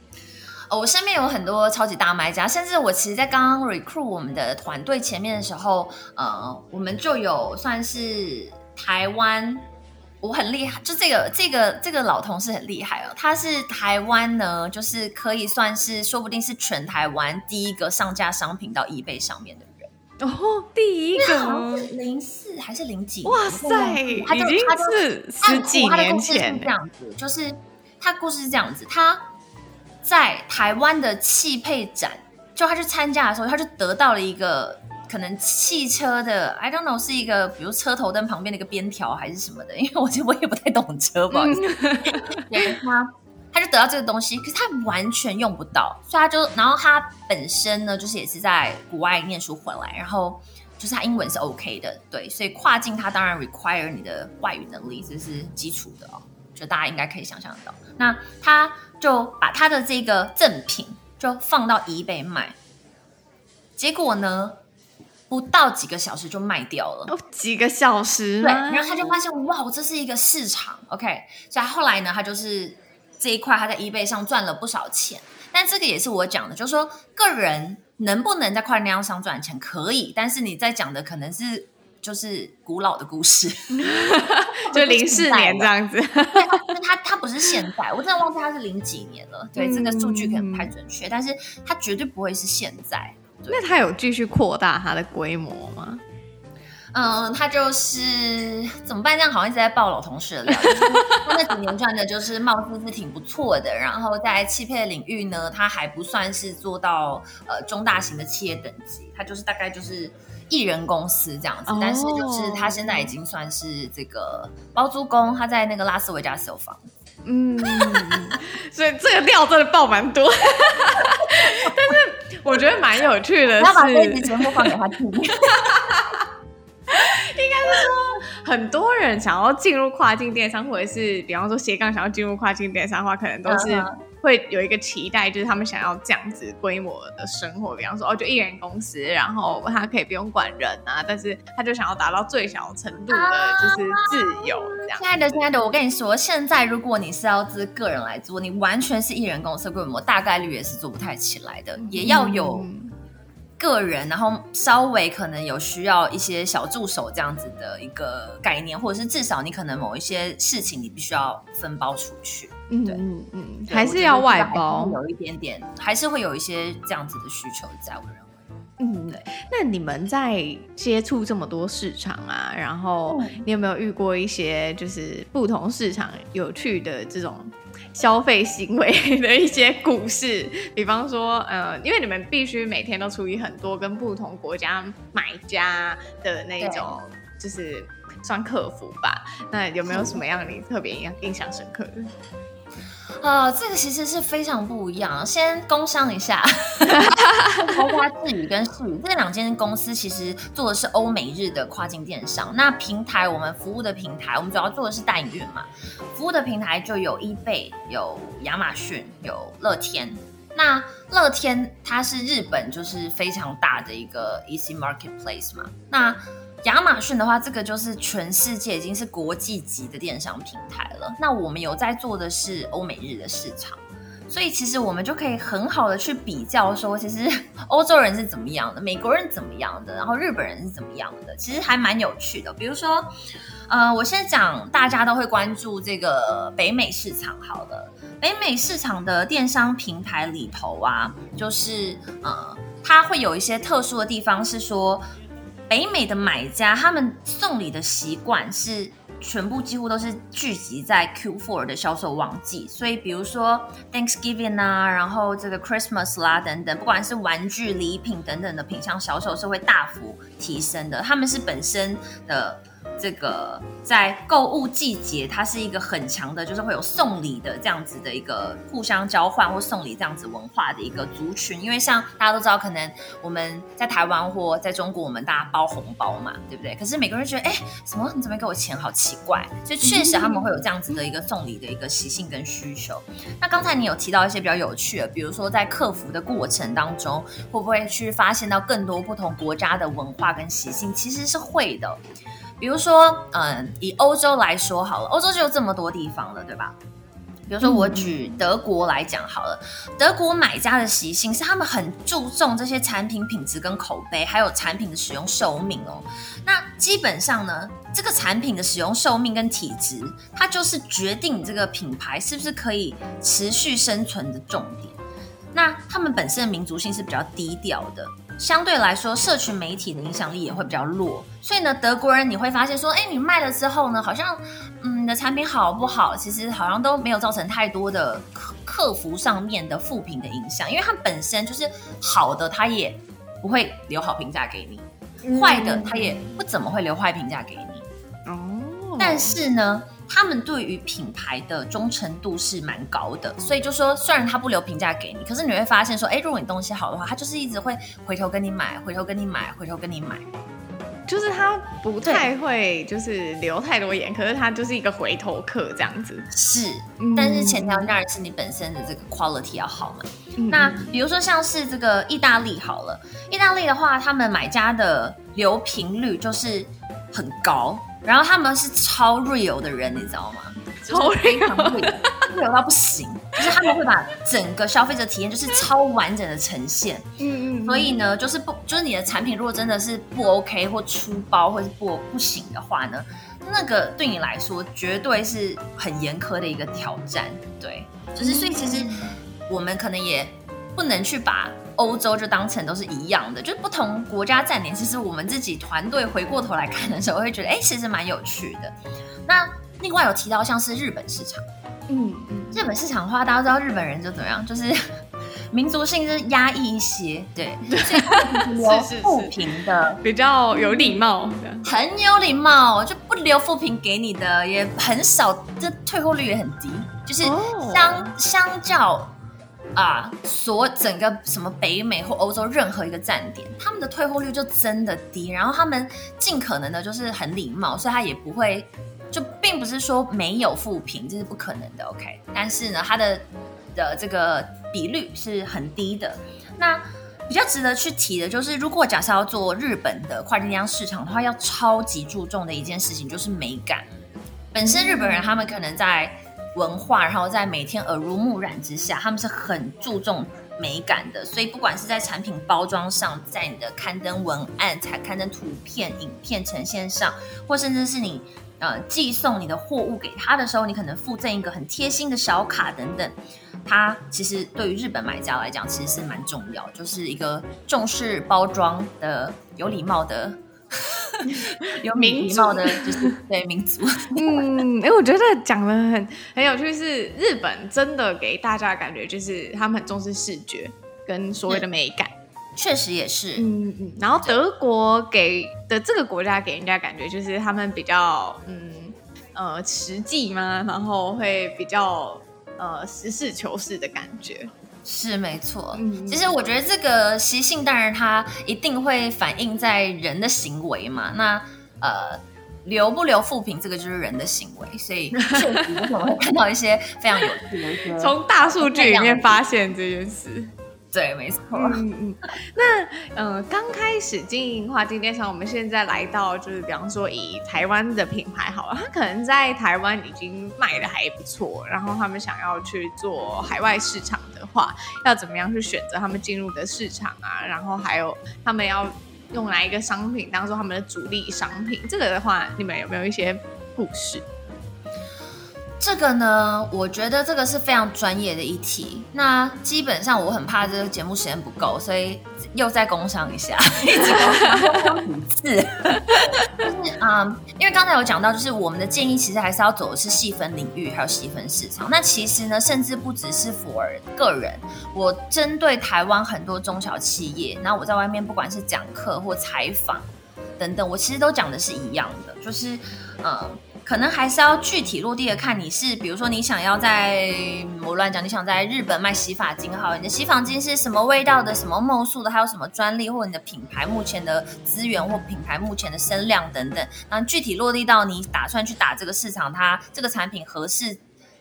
哦，我身边有很多超级大卖家，甚至我其实，在刚刚 recruit 我们的团队前面的时候，呃，我们就有算是台湾。我很厉害，就这个这个这个老同事很厉害哦。他是台湾呢，就是可以算是，说不定是全台湾第一个上架商品到 eBay 上面的人哦，第一个零四还是零几？哇塞，他就已经是十几年前这样子。就是他故事是这样子，他在台湾的汽配展，就他去参加的时候，他就得到了一个。可能汽车的，I don't know，是一个比如车头灯旁边的一个边条还是什么的，因为我其实我也不太懂车，不好意思。他他就得到这个东西，可是他完全用不到，所以他就，然后他本身呢，就是也是在国外念书回来，然后就是他英文是 OK 的，对，所以跨境他当然 require 你的外语能力，这是基础的哦，就大家应该可以想象得到。那他就把他的这个赠品就放到 eBay 卖，结果呢？不到几个小时就卖掉了，哦，几个小时，对，然后他就发现哇，这是一个市场，OK，所以后来呢，他就是这一块他在 eBay 上赚了不少钱，但这个也是我讲的，就是说个人能不能在跨境电商上赚钱可以，但是你在讲的可能是就是古老的故事，就零四年这样子，他他不是现在，我真的忘记他是零几年了，对，这个数据可能不太准确，嗯，但是他绝对不会是现在。那他有继续扩大他的规模吗？嗯，他就是怎么办？这样好像一直在爆老同事的料。他 那几年赚的就是貌似是挺不错的，然后在汽配领域呢，他还不算是做到呃中大型的企业等级，他就是大概就是一人公司这样子。哦、但是就是他现在已经算是这个包租公，他在那个拉斯维加斯有房。嗯，所以这个料真的爆蛮多。但是。我觉得蛮有趣的是，要把这集节目放给他听。应该是说，很多人想要进入跨境电商，或者是比方说斜杠想要进入跨境电商的话，可能都是会有一个期待，就是他们想要这样子规模的生活。比方说，哦，就一人公司，然后他可以不用管人啊，但是他就想要达到最小程度的，就是自由这样。亲爱的，亲爱的，我跟你说，现在如果你是要自个人来做，你完全是一人公司规模，大概率也是做不太起来的，也要有。个人，然后稍微可能有需要一些小助手这样子的一个概念，或者是至少你可能某一些事情你必须要分包出去，嗯嗯嗯，还是要外包，有一点点，还是会有一些这样子的需求在，我认为。嗯，对。那你们在接触这么多市场啊，然后你有没有遇过一些就是不同市场有趣的这种？消费行为的一些故事，比方说，呃，因为你们必须每天都处于很多跟不同国家买家的那种，就是算客服吧。那有没有什么让你特别印象深刻的？呃，这个其实是非常不一样。先工商一下，开发智宇跟世宇这两间公司其实做的是欧美日的跨境电商。那平台我们服务的平台，我们主要做的是代营运嘛。服务的平台就有 eBay，有亚马逊，有乐天。那乐天它是日本就是非常大的一个 EC marketplace 嘛。那亚马逊的话，这个就是全世界已经是国际级的电商平台了。那我们有在做的是欧美日的市场，所以其实我们就可以很好的去比较说，其实 欧洲人是怎么样的，美国人怎么样的，然后日本人是怎么样的，其实还蛮有趣的。比如说，呃，我先讲大家都会关注这个北美市场好了，北美市场的电商平台里头啊，就是呃，它会有一些特殊的地方，是说北美的买家他们送礼的习惯是。全部几乎都是聚集在 Q4 的销售旺季，所以比如说 Thanksgiving 啊，然后这个 Christmas 啦等等，不管是玩具、礼品等等的品项销售是会大幅提升的，他们是本身的。这个在购物季节，它是一个很强的，就是会有送礼的这样子的一个互相交换或送礼这样子文化的一个族群。因为像大家都知道，可能我们在台湾或在中国，我们大家包红包嘛，对不对？可是美国人觉得，哎，什么你怎么给我钱？好奇怪。所以确实他们会有这样子的一个送礼的一个习性跟需求。那刚才你有提到一些比较有趣的，比如说在客服的过程当中，会不会去发现到更多不同国家的文化跟习性？其实是会的。比如说，嗯，以欧洲来说好了，欧洲就有这么多地方了，对吧？比如说，我举德国来讲好了，德国买家的习性是他们很注重这些产品品质跟口碑，还有产品的使用寿命哦。那基本上呢，这个产品的使用寿命跟体质，它就是决定这个品牌是不是可以持续生存的重点。那他们本身的民族性是比较低调的。相对来说，社群媒体的影响力也会比较弱，所以呢，德国人你会发现说，哎，你卖了之后呢，好像，嗯，你的产品好不好，其实好像都没有造成太多的客客服上面的负评的影响，因为它本身就是好的，它也不会留好评价给你，嗯、坏的它也不怎么会留坏评价给你。哦，但是呢。他们对于品牌的忠诚度是蛮高的，所以就说，虽然他不留评价给你，可是你会发现说，哎，如果你东西好的话，他就是一直会回头跟你买，回头跟你买，回头跟你买。就是他不太会就是留太多言，可是他就是一个回头客这样子。是，但是前提当然是你本身的这个 quality 要好嘛。嗯、那比如说像是这个意大利好了，意大利的话，他们买家的留评率就是很高。然后他们是超 real 的人，你知道吗？超 real，real 到不行。就是他们会把整个消费者体验就是超完整的呈现。嗯嗯。所以呢，就是不，就是你的产品如果真的是不 OK 或粗包或是不不行的话呢，那个对你来说绝对是很严苛的一个挑战。对，就是所以其实我们可能也不能去把。欧洲就当成都是一样的，就是不同国家站点。其实我们自己团队回过头来看的时候，会觉得，哎，其实蛮有趣的。那另外有提到像是日本市场，嗯嗯，日本市场的话，大家知道日本人就怎么样，就是民族性是压抑一些，对，所以留负评的比较有礼貌，很有礼貌，就不留富平给你的也很少，这退货率也很低，就是相、哦、相较。啊，所整个什么北美或欧洲任何一个站点，他们的退货率就真的低，然后他们尽可能的就是很礼貌，所以他也不会，就并不是说没有负评，这是不可能的，OK。但是呢，它的的这个比率是很低的。那比较值得去提的就是，如果假设要做日本的跨境电商市场的话，要超级注重的一件事情就是美感。本身日本人他们可能在。文化，然后在每天耳濡目染之下，他们是很注重美感的。所以不管是在产品包装上，在你的刊登文案、才刊登图片、影片呈现上，或甚至是你呃寄送你的货物给他的时候，你可能附赠一个很贴心的小卡等等。它其实对于日本买家来讲，其实是蛮重要，就是一个重视包装的、有礼貌的。有礼貌的，就是对民族。嗯，哎，我觉得讲的很很有趣，是日本真的给大家的感觉就是他们很重视视觉跟所谓的美感，确实也是。嗯嗯。然后德国给的这个国家给人家感觉就是他们比较嗯呃实际嘛，然后会比较呃实事求是的感觉。是没错，其实我觉得这个习性当然它一定会反映在人的行为嘛。那呃，留不留负评，这个就是人的行为，所以确实我们会看到一些非常有趣的一些，从大数据里面发现这件事。对，没错。嗯嗯。那呃，刚开始经营跨境电商，我们现在来到就是，比方说以台湾的品牌好了，他可能在台湾已经卖的还不错，然后他们想要去做海外市场的话，要怎么样去选择他们进入的市场啊？然后还有他们要用哪一个商品当做他们的主力商品？这个的话，你们有没有一些故事？这个呢，我觉得这个是非常专业的一题。那基本上我很怕这个节目时间不够，所以又再工商一下，一直工商五次。就是嗯，因为刚才有讲到，就是我们的建议其实还是要走的是细分领域，还有细分市场。那其实呢，甚至不只是 for 个人，我针对台湾很多中小企业，那我在外面不管是讲课或采访等等，我其实都讲的是一样的，就是嗯。可能还是要具体落地的看，你是比如说你想要在我乱讲，你想在日本卖洗发精，好，你的洗发精是什么味道的，什么梦素的，还有什么专利，或者你的品牌目前的资源或品牌目前的声量等等，那具体落地到你打算去打这个市场，它这个产品合适。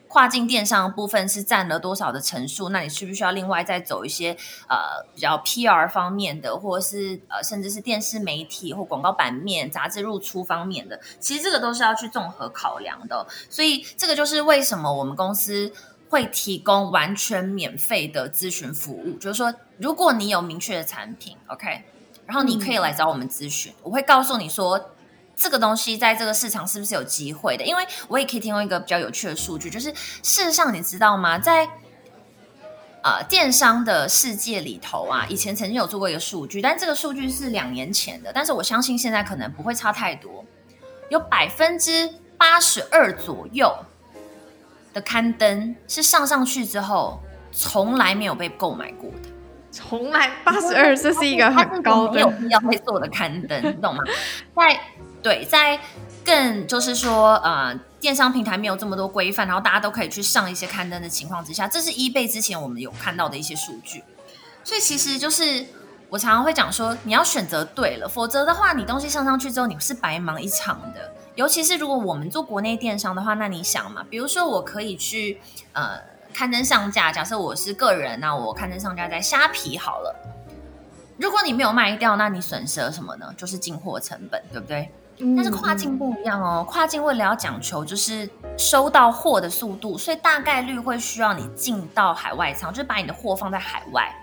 跨境电商部分是占了多少的成数？那你需不需要另外再走一些呃比较 PR 方面的，或者是呃甚至是电视媒体或广告版面、杂志入出方面的？其实这个都是要去综合考量的。所以这个就是为什么我们公司会提供完全免费的咨询服务，就是说如果你有明确的产品，OK，然后你可以来找我们咨询，嗯、我会告诉你说。这个东西在这个市场是不是有机会的？因为我也可以提供一个比较有趣的数据，就是事实上你知道吗？在呃电商的世界里头啊，以前曾经有做过一个数据，但这个数据是两年前的，但是我相信现在可能不会差太多。有百分之八十二左右的刊登是上上去之后从来没有被购买过的，从来八十二，这是一个很高的没有必要会做的刊登，你懂吗？在对，在更就是说，呃，电商平台没有这么多规范，然后大家都可以去上一些刊登的情况之下，这是 eBay 之前我们有看到的一些数据。所以其实就是我常常会讲说，你要选择对了，否则的话，你东西上上去之后，你是白忙一场的。尤其是如果我们做国内电商的话，那你想嘛，比如说我可以去呃刊登上架，假设我是个人，那我刊登上架在虾皮好了。如果你没有卖掉，那你损失了什么呢？就是进货成本，对不对？但是跨境不一样哦，跨境为了要讲求就是收到货的速度，所以大概率会需要你进到海外仓，就是把你的货放在海外。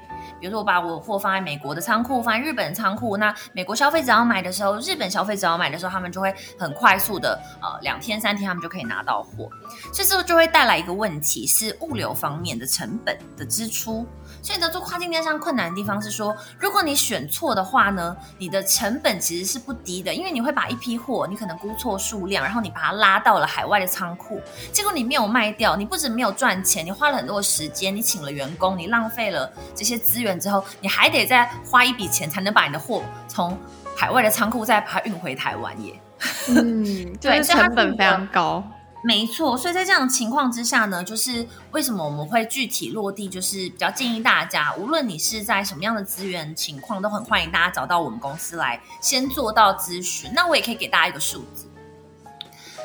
比如说我把我货放在美国的仓库，放在日本仓库，那美国消费者要买的时候，日本消费者要买的时候，他们就会很快速的呃两天三天他们就可以拿到货，所以这就会带来一个问题是物流方面的成本的支出。所以呢，做跨境电商困难的地方是说，如果你选错的话呢，你的成本其实是不低的，因为你会把一批货，你可能估错数量，然后你把它拉到了海外的仓库，结果你没有卖掉，你不止没有赚钱，你花了很多时间，你请了员工，你浪费了这些资源之后，你还得再花一笔钱才能把你的货从海外的仓库再把它运回台湾耶。嗯，对，成本非常高。没错，所以在这样的情况之下呢，就是为什么我们会具体落地，就是比较建议大家，无论你是在什么样的资源情况，都很欢迎大家找到我们公司来先做到咨询。那我也可以给大家一个数字。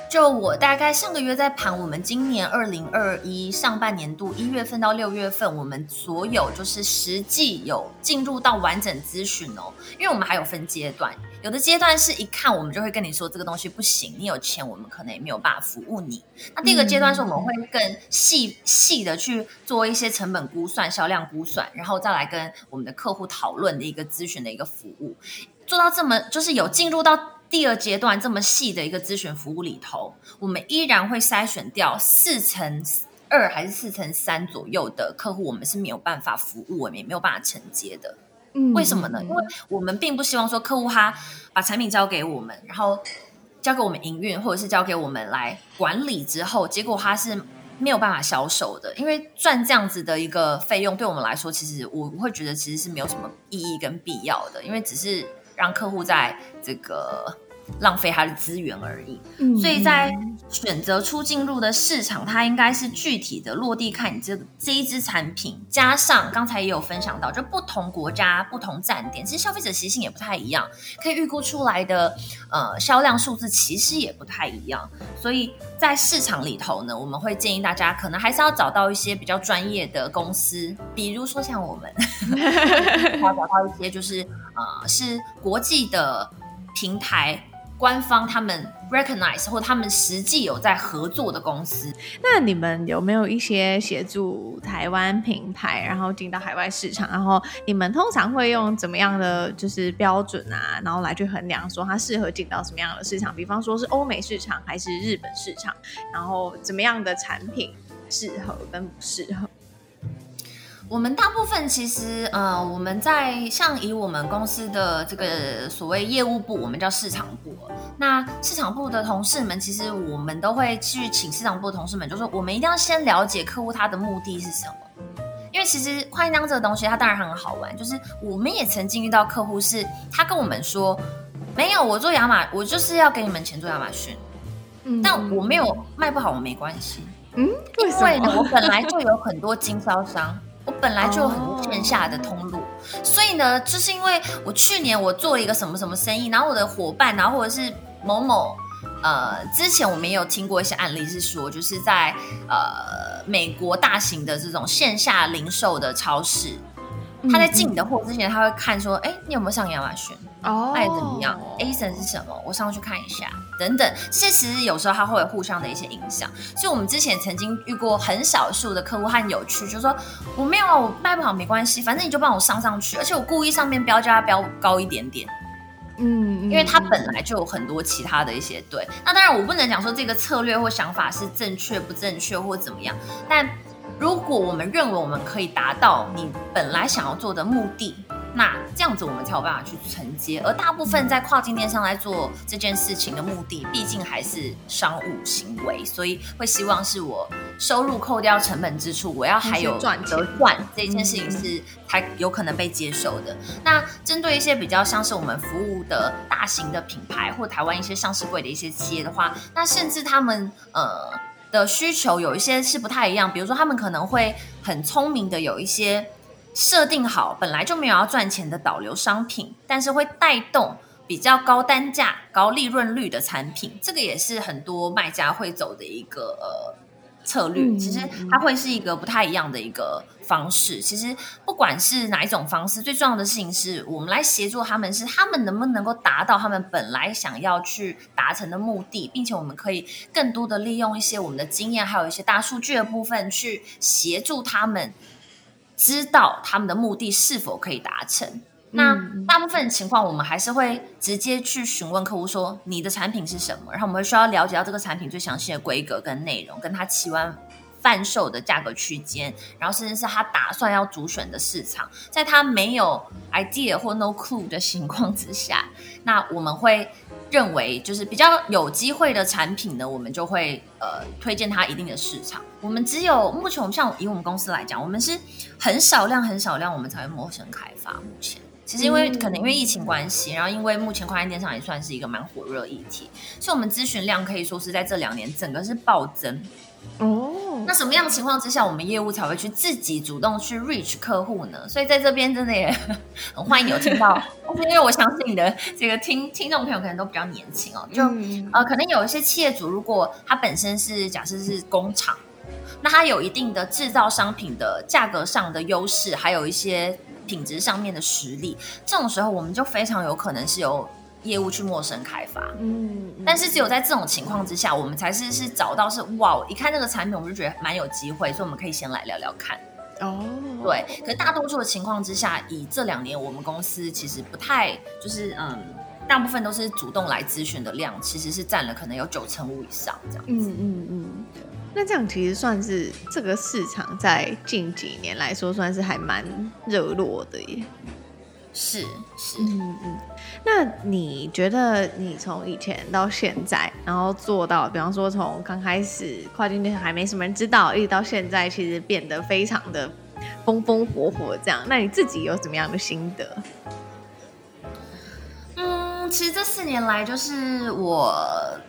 就我大概上个月在盘，我们今年二零二一上半年度一月份到六月份，我们所有就是实际有进入到完整咨询哦，因为我们还有分阶段，有的阶段是一看我们就会跟你说这个东西不行，你有钱我们可能也没有办法服务你。那第一个阶段是我们会更细细的去做一些成本估算、销量估算，然后再来跟我们的客户讨论的一个咨询的一个服务，做到这么就是有进入到。第二阶段这么细的一个咨询服务里头，我们依然会筛选掉四成二还是四成三左右的客户，我们是没有办法服务，我们也没有办法承接的。嗯，为什么呢？因为我们并不希望说客户他把产品交给我们，然后交给我们营运，或者是交给我们来管理之后，结果他是没有办法销售的。因为赚这样子的一个费用，对我们来说，其实我会觉得其实是没有什么意义跟必要的，因为只是。让客户在这个浪费它的资源而已。嗯，所以在选择出进入的市场，它应该是具体的落地看你这这一支产品，加上刚才也有分享到，就不同国家不同站点，其实消费者习性也不太一样，可以预估出来的呃销量数字其实也不太一样。所以在市场里头呢，我们会建议大家可能还是要找到一些比较专业的公司，比如说像我们，要找到一些就是呃是国际的平台。官方他们 recognize 或他们实际有在合作的公司，那你们有没有一些协助台湾品牌，然后进到海外市场？然后你们通常会用怎么样的就是标准啊，然后来去衡量说它适合进到什么样的市场？比方说是欧美市场还是日本市场？然后怎么样的产品适合跟不适合？我们大部分其实，呃，我们在像以我们公司的这个所谓业务部，我们叫市场部。那市场部的同事们，其实我们都会去请市场部的同事们，就说我们一定要先了解客户他的目的是什么。因为其实跨境电商这个东西，它当然很好玩，就是我们也曾经遇到客户是，他跟我们说，没有，我做亚马，我就是要给你们钱做亚马逊，嗯，但我没有卖不好，我没关系，嗯，为什么？因为呢，我本来就有很多经销商。我本来就有很多线下的通路，所以呢，就是因为我去年我做了一个什么什么生意，然后我的伙伴，然后或者是某某，呃，之前我们也有听过一些案例，是说就是在呃美国大型的这种线下零售的超市。他在进你的货之前，他会看说：“哎，你有没有上亚马逊？哦，卖怎么样？ASIN 是什么？我上去看一下。等等，其实有时候他会有互相的一些影响。所以，我们之前曾经遇过很少数的客户很有趣，就是说我没有啊，我卖不好没关系，反正你就帮我上上去，而且我故意上面标价标高一点点。嗯，因为他本来就有很多其他的一些对。那当然，我不能讲说这个策略或想法是正确不正确或怎么样，但。如果我们认为我们可以达到你本来想要做的目的，那这样子我们才有办法去承接。而大部分在跨境电商来做这件事情的目的，毕竟还是商务行为，所以会希望是我收入扣掉成本支出，我要还有赚得赚这件事情是才有可能被接受的。那针对一些比较像是我们服务的大型的品牌或台湾一些上市柜的一些企业的话，那甚至他们呃。的需求有一些是不太一样，比如说他们可能会很聪明的有一些设定好本来就没有要赚钱的导流商品，但是会带动比较高单价、高利润率的产品，这个也是很多卖家会走的一个呃策略。其实它会是一个不太一样的一个方式。其实不管是哪一种方式，最重要的事情是我们来协助他们，是他们能不能够达到他们本来想要去达成的目的，并且我们可以更多的利用一些我们的经验，还有一些大数据的部分，去协助他们知道他们的目的是否可以达成。那大部分情况，我们还是会直接去询问客户说，你的产品是什么，然后我们会需要了解到这个产品最详细的规格跟内容，跟他期望贩售的价格区间，然后甚至是他打算要主选的市场，在他没有 idea 或 no clue 的情况之下，那我们会认为就是比较有机会的产品呢，我们就会呃推荐他一定的市场。我们只有目前，我们像以我们公司来讲，我们是很少量、很少量，我们才会陌生开发。目前其实因为可能因为疫情关系，然后因为目前跨境电商也算是一个蛮火热议题，所以我们咨询量可以说是在这两年整个是暴增。哦，那什么样的情况之下，我们业务才会去自己主动去 reach 客户呢？所以在这边真的也很欢迎有听到，因为我相信你的这个听听众朋友可能都比较年轻哦，就、嗯、呃可能有一些企业主，如果他本身是假设是工厂，那他有一定的制造商品的价格上的优势，还有一些品质上面的实力，这种时候我们就非常有可能是由。业务去陌生开发，嗯，但是只有在这种情况之下，我们才是是找到是哇，一看这个产品，我们就觉得蛮有机会，所以我们可以先来聊聊看。哦，对，可是大多数的情况之下，以这两年我们公司其实不太就是嗯，大部分都是主动来咨询的量，其实是占了可能有九成五以上这样子。嗯嗯嗯，那这样其实算是这个市场在近几年来说算是还蛮热络的耶。是是，嗯嗯，那你觉得你从以前到现在，然后做到，比方说从刚开始跨境电商还没什么人知道，一直到现在，其实变得非常的风风火火这样，那你自己有怎么样的心得？其实这四年来，就是我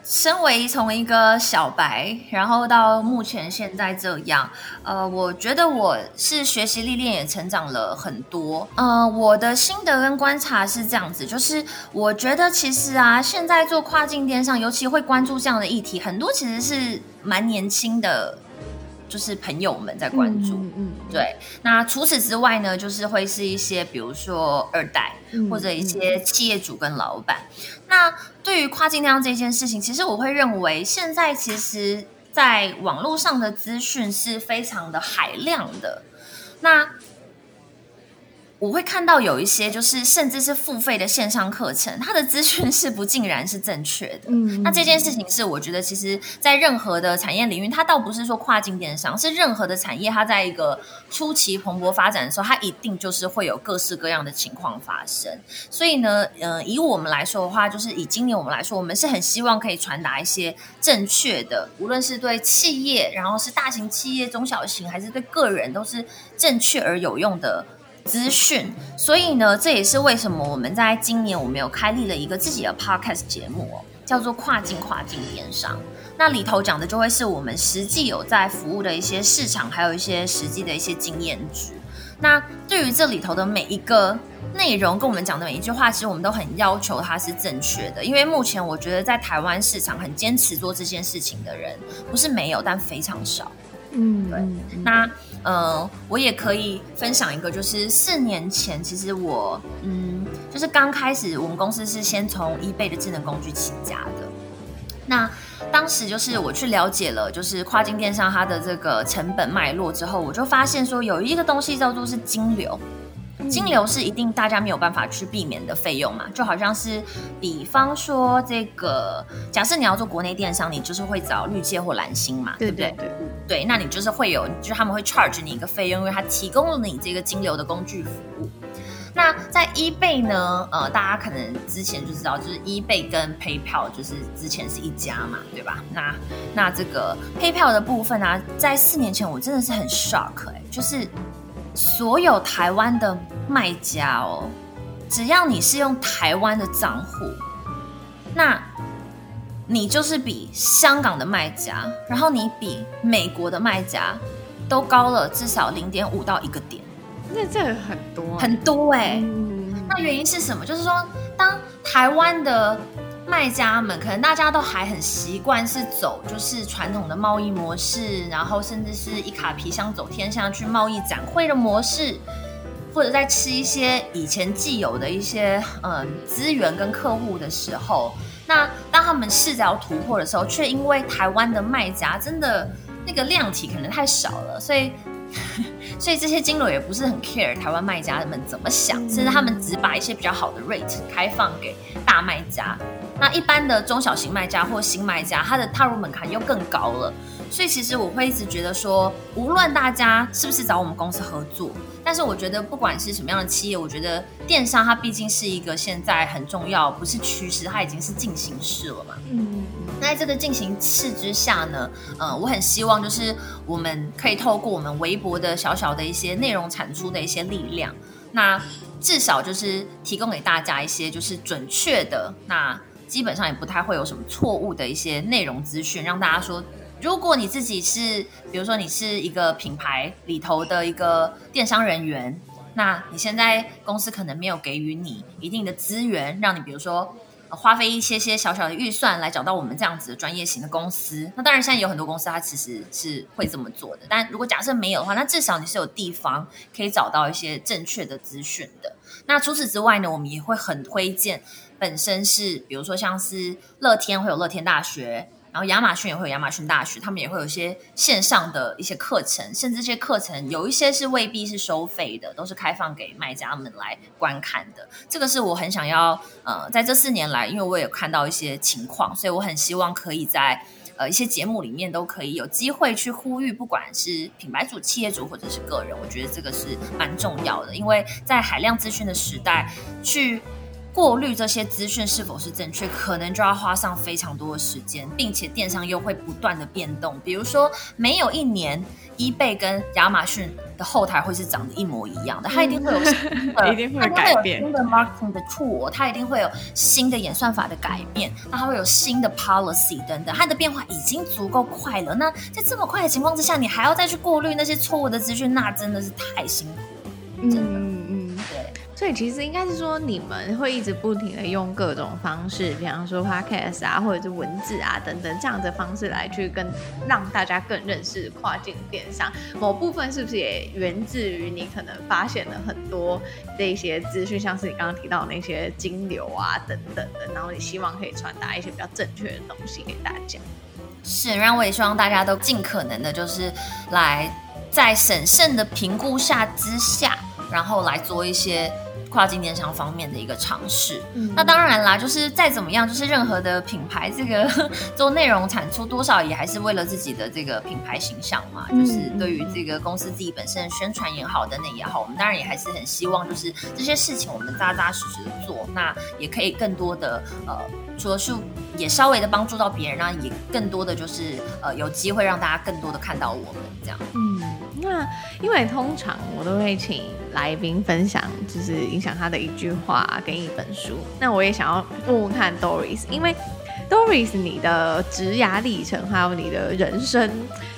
身为从一个小白，然后到目前现在这样，呃，我觉得我是学习历练也成长了很多。呃，我的心得跟观察是这样子，就是我觉得其实啊，现在做跨境电商，尤其会关注这样的议题，很多其实是蛮年轻的。就是朋友们在关注，嗯，嗯，对。那除此之外呢，就是会是一些比如说二代，或者一些企业主跟老板。那对于跨境电商这件事情，其实我会认为，现在其实在网络上的资讯是非常的海量的。那我会看到有一些，就是甚至是付费的线上课程，它的资讯是不尽然是正确的。嗯，那这件事情是我觉得，其实，在任何的产业领域，它倒不是说跨境电商，是任何的产业，它在一个初期蓬勃发展的时候，它一定就是会有各式各样的情况发生。所以呢，呃，以我们来说的话，就是以今年我们来说，我们是很希望可以传达一些正确的，无论是对企业，然后是大型企业、中小型，还是对个人，都是正确而有用的。资讯，所以呢，这也是为什么我们在今年我们有开立了一个自己的 podcast 节目哦，叫做跨境跨境电商。那里头讲的就会是我们实际有在服务的一些市场，还有一些实际的一些经验值。那对于这里头的每一个内容，跟我们讲的每一句话，其实我们都很要求它是正确的，因为目前我觉得在台湾市场很坚持做这件事情的人，不是没有，但非常少。嗯，对。那呃，我也可以分享一个，就是四年前，其实我嗯，就是刚开始，我们公司是先从 eBay 的智能工具起家的。那当时就是我去了解了，就是跨境电商它的这个成本脉络之后，我就发现说有一个东西叫做是金流。金流是一定大家没有办法去避免的费用嘛，就好像是，比方说这个，假设你要做国内电商，你就是会找绿界或蓝星嘛，对不对？对，对，对，对那你就是会有，就是他们会 charge 你一个费用，因为他提供了你这个金流的工具服务。那在 eBay 呢，呃，大家可能之前就知道，就是 eBay 跟 PayPal 就是之前是一家嘛，对吧？那那这个 PayPal 的部分啊，在四年前我真的是很 shock 哎、就是。所有台湾的卖家哦，只要你是用台湾的账户，那你就是比香港的卖家，然后你比美国的卖家都高了至少零点五到一个点。那这很多很多哎、欸。嗯、那原因是什么？就是说，当台湾的卖家们可能大家都还很习惯是走就是传统的贸易模式，然后甚至是一卡皮箱走天下去贸易展会的模式，或者在吃一些以前既有的一些嗯资源跟客户的时候，那当他们试着要突破的时候，却因为台湾的卖家真的那个量体可能太少了，所以 所以这些金融也不是很 care 台湾卖家们怎么想，甚至他们只把一些比较好的 rate 开放给大卖家。那一般的中小型卖家或新卖家，他的踏入门槛又更高了，所以其实我会一直觉得说，无论大家是不是找我们公司合作，但是我觉得不管是什么样的企业，我觉得电商它毕竟是一个现在很重要，不是趋势，它已经是进行式了嘛。嗯，那在这个进行式之下呢，呃，我很希望就是我们可以透过我们微博的小小的一些内容产出的一些力量，那至少就是提供给大家一些就是准确的那。基本上也不太会有什么错误的一些内容资讯，让大家说，如果你自己是，比如说你是一个品牌里头的一个电商人员，那你现在公司可能没有给予你一定的资源，让你比如说花费一些些小小的预算来找到我们这样子的专业型的公司。那当然现在有很多公司它其实是会这么做的，但如果假设没有的话，那至少你是有地方可以找到一些正确的资讯的。那除此之外呢，我们也会很推荐。本身是，比如说像是乐天会有乐天大学，然后亚马逊也会有亚马逊大学，他们也会有一些线上的一些课程，甚至这些课程有一些是未必是收费的，都是开放给卖家们来观看的。这个是我很想要，呃，在这四年来，因为我也有看到一些情况，所以我很希望可以在呃一些节目里面都可以有机会去呼吁，不管是品牌主、企业主或者是个人，我觉得这个是蛮重要的，因为在海量资讯的时代去。过滤这些资讯是否是正确，可能就要花上非常多的时间，并且电商又会不断的变动。比如说，没有一年，eBay 跟亚马逊的后台会是长得一模一样的，它一定会有新的，一定会改变新的 marketing 的 tool，它一定会有新的演算法的改变，那它会有新的 policy 等等，它的变化已经足够快了。那在这么快的情况之下，你还要再去过滤那些错误的资讯，那真的是太辛苦了，真的。嗯所以其实应该是说，你们会一直不停的用各种方式，比方说 podcast 啊，或者是文字啊等等这样的方式来去跟让大家更认识跨境电商。某部分是不是也源自于你可能发现了很多这些资讯，像是你刚刚提到那些金流啊等等的，然后你希望可以传达一些比较正确的东西给大家。是，然后我也希望大家都尽可能的，就是来在审慎的评估下之下，然后来做一些。跨境电商方面的一个尝试，嗯、那当然啦，就是再怎么样，就是任何的品牌，这个 做内容产出多少也还是为了自己的这个品牌形象嘛，嗯、就是对于这个公司自己本身的宣传也好，等等也好，我们当然也还是很希望，就是这些事情我们扎扎实实的做，那也可以更多的呃，除了是也稍微的帮助到别人，那也更多的就是呃，有机会让大家更多的看到我们这样。嗯，那因为通常我都会请。来宾分享就是影响他的一句话跟一本书。那我也想要问问看 Doris，因为 Doris 你的职涯历程还有你的人生，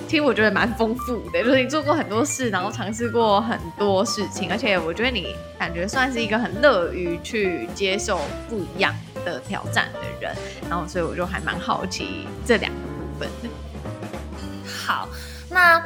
其实我觉得蛮丰富的，就是你做过很多事，然后尝试过很多事情，而且我觉得你感觉算是一个很乐于去接受不一样的挑战的人。然后所以我就还蛮好奇这两个部分的。好，那。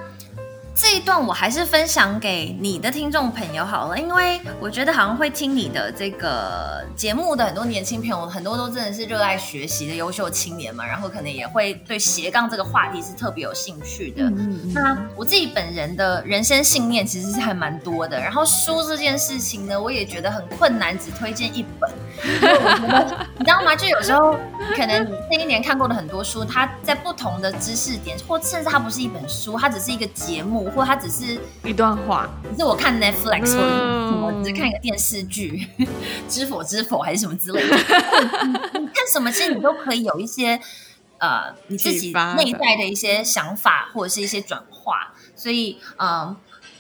这一段我还是分享给你的听众朋友好了，因为我觉得好像会听你的这个节目的很多年轻朋友，很多都真的是热爱学习的优秀青年嘛，然后可能也会对斜杠这个话题是特别有兴趣的。嗯、那我自己本人的人生信念其实是还蛮多的，然后书这件事情呢，我也觉得很困难，只推荐一本。你知道吗？就有时候可能你那一年看过的很多书，它在不同的知识点，或甚至它不是一本书，它只是一个节目。或它只是一段话，只是我看 Netflix 或者什么，只看一个电视剧，嗯 《知否知否》还是什么之类的。你看什么，其实你都可以有一些呃你自己内在的一些想法，或者是一些转化。所以，嗯、呃。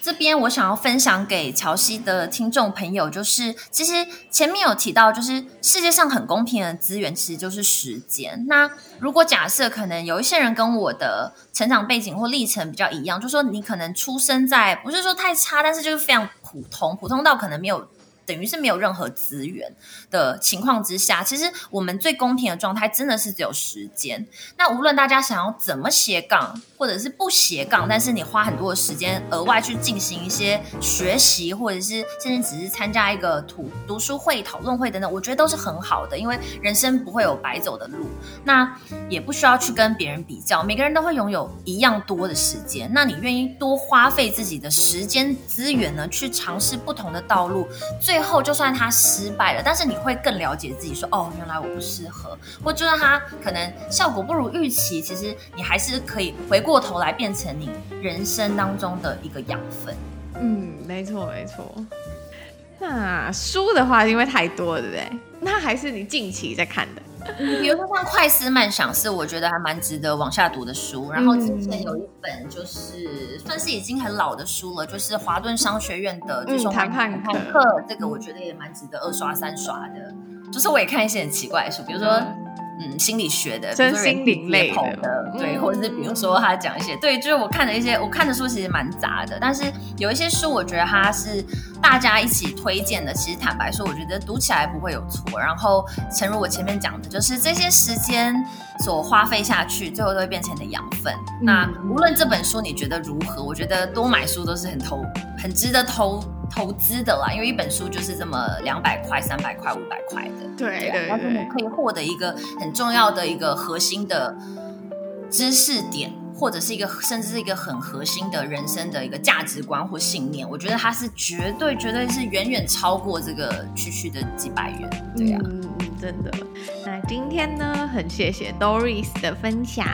这边我想要分享给乔西的听众朋友，就是其实前面有提到，就是世界上很公平的资源其实就是时间。那如果假设可能有一些人跟我的成长背景或历程比较一样，就说你可能出生在不是说太差，但是就是非常普通，普通到可能没有。等于是没有任何资源的情况之下，其实我们最公平的状态真的是只有时间。那无论大家想要怎么斜杠，或者是不斜杠，但是你花很多的时间额外去进行一些学习，或者是甚至只是参加一个读读书会、讨论会等等，我觉得都是很好的，因为人生不会有白走的路，那也不需要去跟别人比较，每个人都会拥有一样多的时间。那你愿意多花费自己的时间资源呢，去尝试不同的道路，最最后，就算他失败了，但是你会更了解自己说，哦，原来我不适合，或就算他可能效果不如预期，其实你还是可以回过头来变成你人生当中的一个养分。嗯，没错没错。那书的话，因为太多了，对不对？那还是你近期在看的。比如说像《快思慢想》是我觉得还蛮值得往下读的书，然后之前有一本就是算是已经很老的书了，就是华顿商学院的就是谈判课，这个我觉得也蛮值得二刷三刷的。就是我也看一些很奇怪的书，比如说。嗯，心理学的，真心灵类的，的，对，或者是比如说他讲一些，对，就是我看的一些，我看的书其实蛮杂的，但是有一些书我觉得它是大家一起推荐的，其实坦白说，我觉得读起来不会有错。然后，诚如我前面讲的，就是这些时间所花费下去，最后都会变成你的养分。嗯、那无论这本书你觉得如何，我觉得多买书都是很投，很值得投。投资的啦，因为一本书就是这么两百块、三百块、五百块的，对对对，然后你可以获得一个很重要的一个核心的知识点，或者是一个甚至是一个很核心的人生的一个价值观或信念。我觉得它是绝对绝对是远远超过这个区区的几百元，对呀、啊，嗯，真的。那今天呢，很谢谢 Doris 的分享。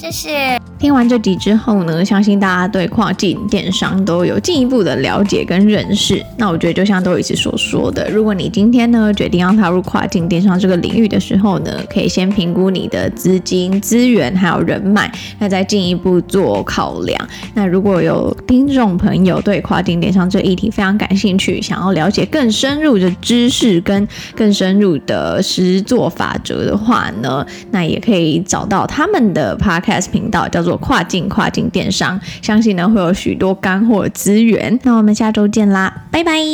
谢谢。听完这集之后呢，相信大家对跨境电商都有进一步的了解跟认识。那我觉得就像 Doris 所说的，如果你今天呢决定要踏入跨境电商这个领域的时候呢，可以先评估你的资金、资源还有人脉，那再进一步做考量。那如果有听众朋友对跨境电商这议题非常感兴趣，想要了解更深入的知识跟更深入的实作法则的话呢，那也可以找到他们的 s 频道，叫做。跨境跨境电商，相信呢会有许多干货资源。那我们下周见啦，拜拜。